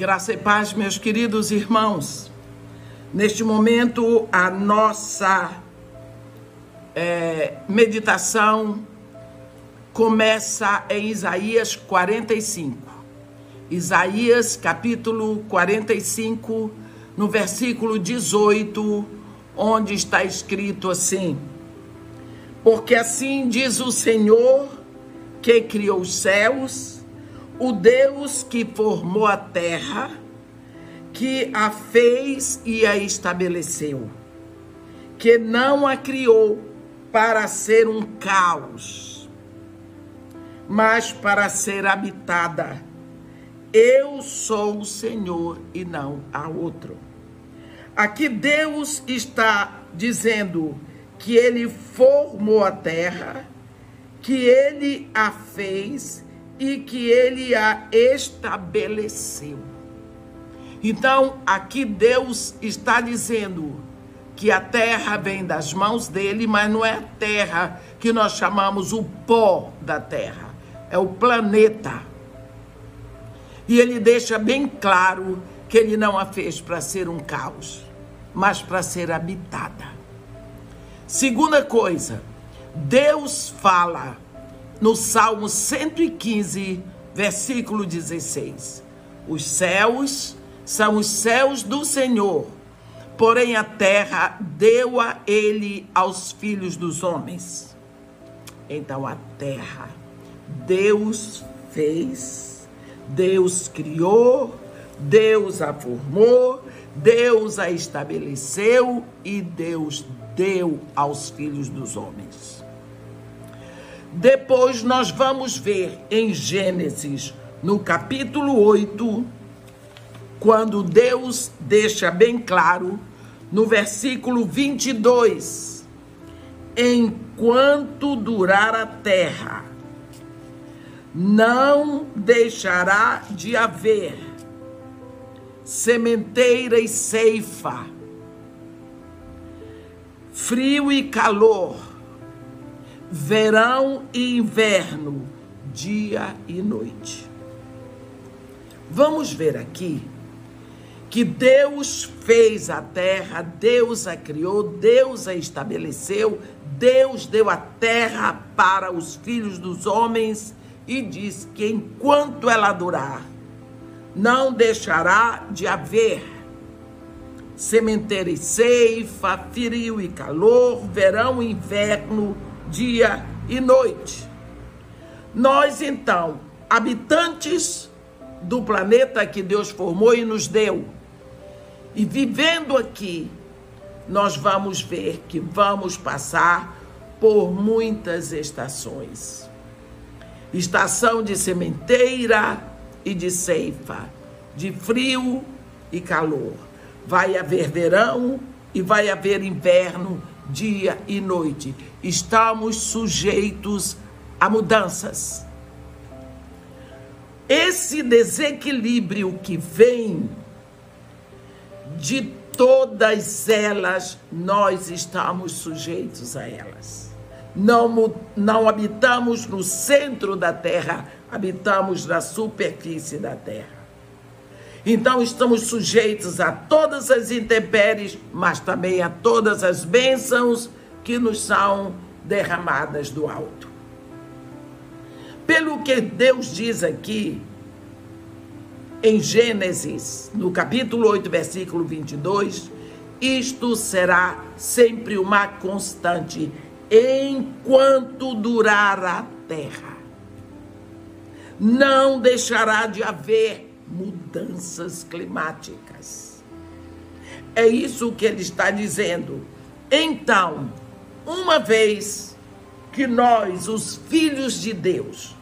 Graça e paz, meus queridos irmãos. Neste momento, a nossa é, meditação começa em Isaías 45. Isaías capítulo 45, no versículo 18, onde está escrito assim: Porque assim diz o Senhor que criou os céus o Deus que formou a terra, que a fez e a estabeleceu, que não a criou para ser um caos, mas para ser habitada. Eu sou o Senhor e não há outro. Aqui Deus está dizendo que ele formou a terra, que ele a fez e que ele a estabeleceu. Então, aqui Deus está dizendo que a terra vem das mãos dele, mas não é a terra que nós chamamos o pó da terra, é o planeta. E ele deixa bem claro que ele não a fez para ser um caos, mas para ser habitada. Segunda coisa, Deus fala no Salmo 115, versículo 16. Os céus são os céus do Senhor, porém a terra deu a ele aos filhos dos homens. Então a terra, Deus fez, Deus criou, Deus a formou, Deus a estabeleceu e Deus deu aos filhos dos homens. Depois nós vamos ver em Gênesis, no capítulo 8, quando Deus deixa bem claro, no versículo 22, enquanto durar a terra, não deixará de haver sementeira e ceifa, frio e calor, verão e inverno, dia e noite. Vamos ver aqui que Deus fez a terra, Deus a criou, Deus a estabeleceu, Deus deu a terra para os filhos dos homens e diz que enquanto ela durar, não deixará de haver sementeira e ceifa, frio e calor, verão e inverno, dia e noite. Nós, então, habitantes do planeta que Deus formou e nos deu, e vivendo aqui, nós vamos ver que vamos passar por muitas estações estação de sementeira e de ceifa, de frio e calor. Vai haver verão e vai haver inverno dia e noite. Estamos sujeitos a mudanças. Esse desequilíbrio que vem de todas elas, nós estamos sujeitos a elas. Não, não habitamos no centro da terra, habitamos na superfície da terra. Então estamos sujeitos a todas as intempéries, mas também a todas as bênçãos que nos são derramadas do alto. Pelo que Deus diz aqui, em Gênesis, no capítulo 8, versículo 22, isto será sempre uma constante enquanto durar a terra. Não deixará de haver mudanças climáticas. É isso que ele está dizendo. Então, uma vez que nós, os filhos de Deus,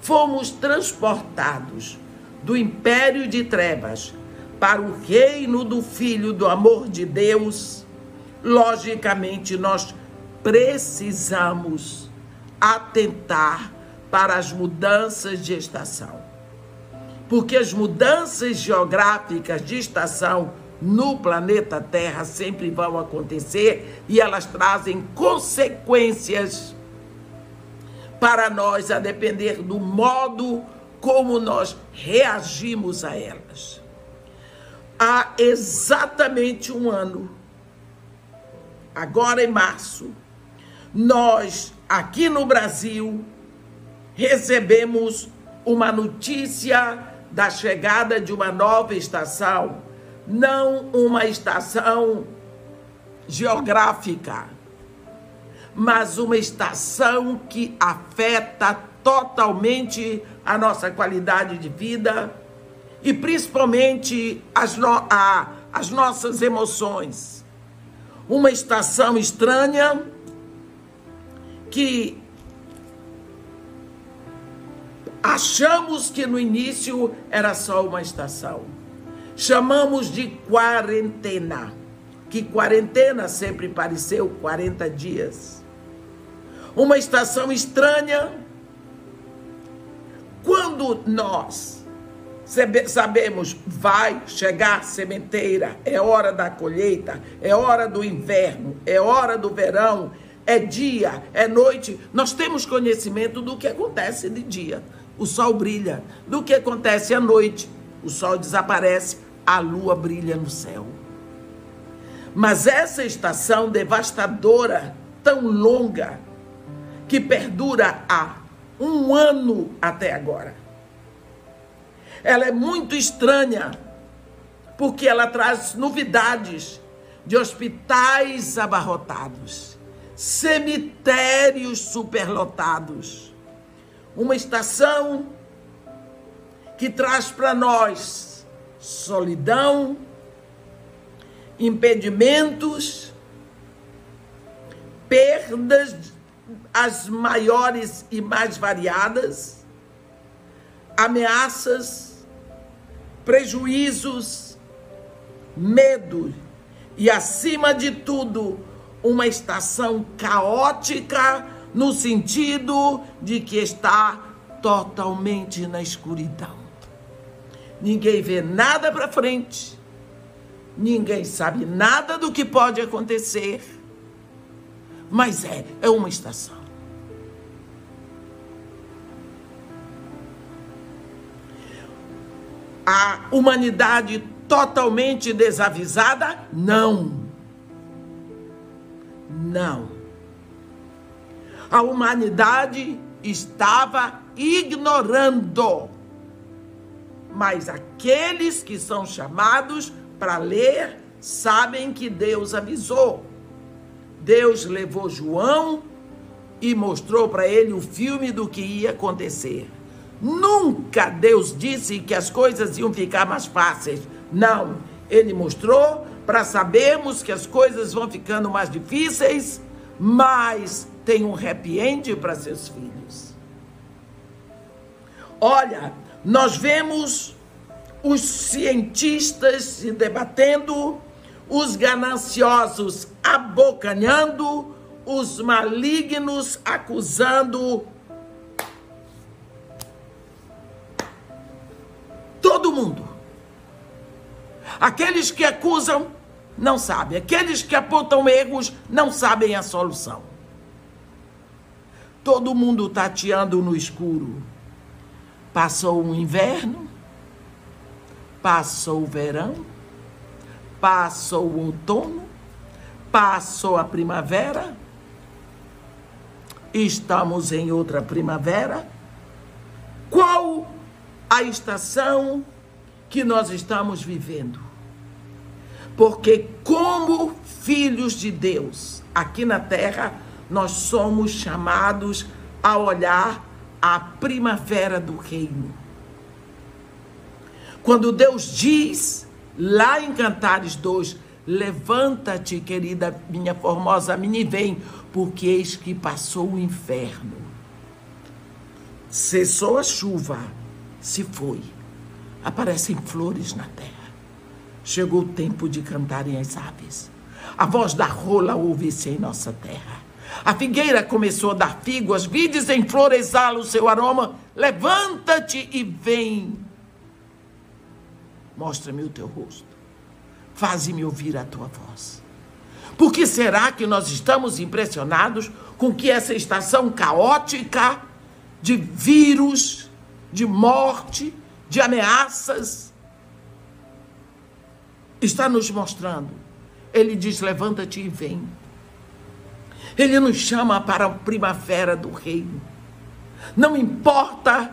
fomos transportados do império de trevas para o reino do Filho do amor de Deus, logicamente nós precisamos atentar para as mudanças de estação porque as mudanças geográficas de estação no planeta Terra sempre vão acontecer e elas trazem consequências para nós, a depender do modo como nós reagimos a elas. há exatamente um ano, agora em março, nós aqui no Brasil recebemos uma notícia da chegada de uma nova estação, não uma estação geográfica, mas uma estação que afeta totalmente a nossa qualidade de vida e principalmente as, no a, as nossas emoções. Uma estação estranha que achamos que no início era só uma estação. Chamamos de quarentena, que quarentena sempre pareceu 40 dias. Uma estação estranha quando nós sabemos vai chegar sementeira, é hora da colheita, é hora do inverno, é hora do verão, é dia, é noite, nós temos conhecimento do que acontece de dia. O sol brilha. Do que acontece à noite, o sol desaparece, a lua brilha no céu. Mas essa estação devastadora, tão longa, que perdura há um ano até agora, ela é muito estranha, porque ela traz novidades de hospitais abarrotados cemitérios superlotados. Uma estação que traz para nós solidão, impedimentos, perdas as maiores e mais variadas, ameaças, prejuízos, medo e, acima de tudo, uma estação caótica no sentido de que está totalmente na escuridão. Ninguém vê nada para frente. Ninguém sabe nada do que pode acontecer. Mas é, é uma estação. A humanidade totalmente desavisada? Não. Não. A humanidade estava ignorando. Mas aqueles que são chamados para ler sabem que Deus avisou. Deus levou João e mostrou para ele o filme do que ia acontecer. Nunca Deus disse que as coisas iam ficar mais fáceis. Não. Ele mostrou para sabermos que as coisas vão ficando mais difíceis, mas tem um happy end para seus filhos. Olha, nós vemos os cientistas se debatendo, os gananciosos abocanhando, os malignos acusando todo mundo. Aqueles que acusam não sabem. Aqueles que apontam erros não sabem a solução. Todo mundo tateando no escuro. Passou o inverno, passou o verão, passou o outono, passou a primavera, estamos em outra primavera. Qual a estação que nós estamos vivendo? Porque, como filhos de Deus, aqui na terra, nós somos chamados a olhar a primavera do reino. Quando Deus diz, lá em Cantares 2, levanta-te, querida minha formosa menina, e vem, porque eis que passou o inferno. Cessou a chuva, se foi. Aparecem flores na terra. Chegou o tempo de cantarem as aves. A voz da rola ouve-se em nossa terra. A figueira começou a dar figo, as vides em flor exalam o seu aroma. Levanta-te e vem. Mostra-me o teu rosto. Faze-me ouvir a tua voz. Por que será que nós estamos impressionados com que essa estação caótica de vírus, de morte, de ameaças, está nos mostrando. Ele diz: levanta-te e vem. Ele nos chama para a primavera do reino. Não importa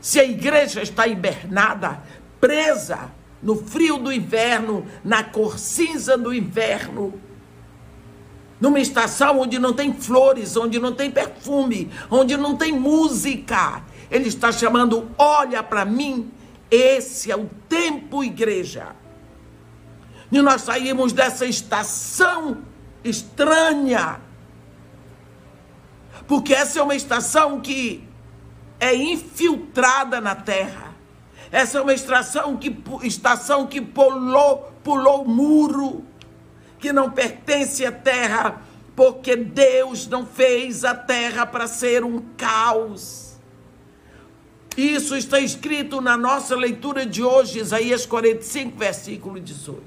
se a igreja está hibernada, presa no frio do inverno, na cor cinza do inverno, numa estação onde não tem flores, onde não tem perfume, onde não tem música. Ele está chamando: olha para mim, esse é o tempo, igreja. E nós saímos dessa estação estranha porque essa é uma estação que é infiltrada na terra. Essa é uma estação que, estação que pulou, pulou muro, que não pertence à terra, porque Deus não fez a terra para ser um caos. Isso está escrito na nossa leitura de hoje, Isaías 45, versículo 18.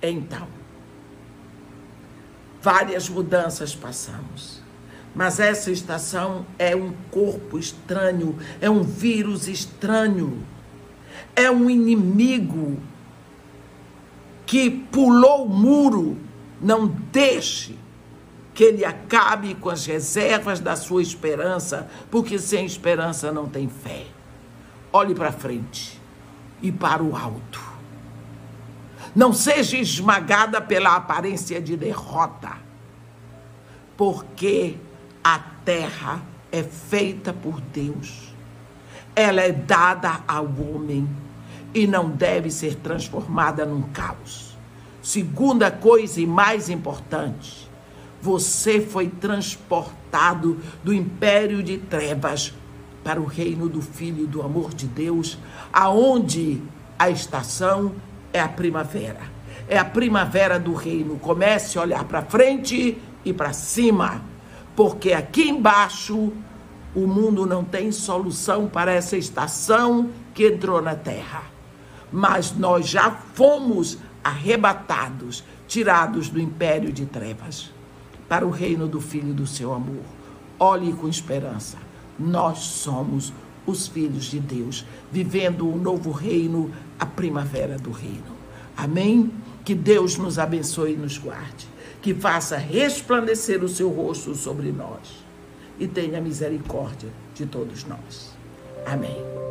Então, várias mudanças passamos. Mas essa estação é um corpo estranho, é um vírus estranho, é um inimigo que pulou o muro. Não deixe que ele acabe com as reservas da sua esperança, porque sem esperança não tem fé. Olhe para frente e para o alto. Não seja esmagada pela aparência de derrota, porque a terra é feita por Deus. Ela é dada ao homem e não deve ser transformada num caos. Segunda coisa e mais importante, você foi transportado do império de trevas para o reino do Filho do amor de Deus, aonde a estação é a primavera. É a primavera do reino. Comece a olhar para frente e para cima, porque aqui embaixo o mundo não tem solução para essa estação que entrou na terra. Mas nós já fomos arrebatados, tirados do império de trevas para o reino do Filho do seu amor. Olhe com esperança. Nós somos os filhos de Deus, vivendo um novo reino, a primavera do reino. Amém? Que Deus nos abençoe e nos guarde, que faça resplandecer o seu rosto sobre nós e tenha misericórdia de todos nós. Amém.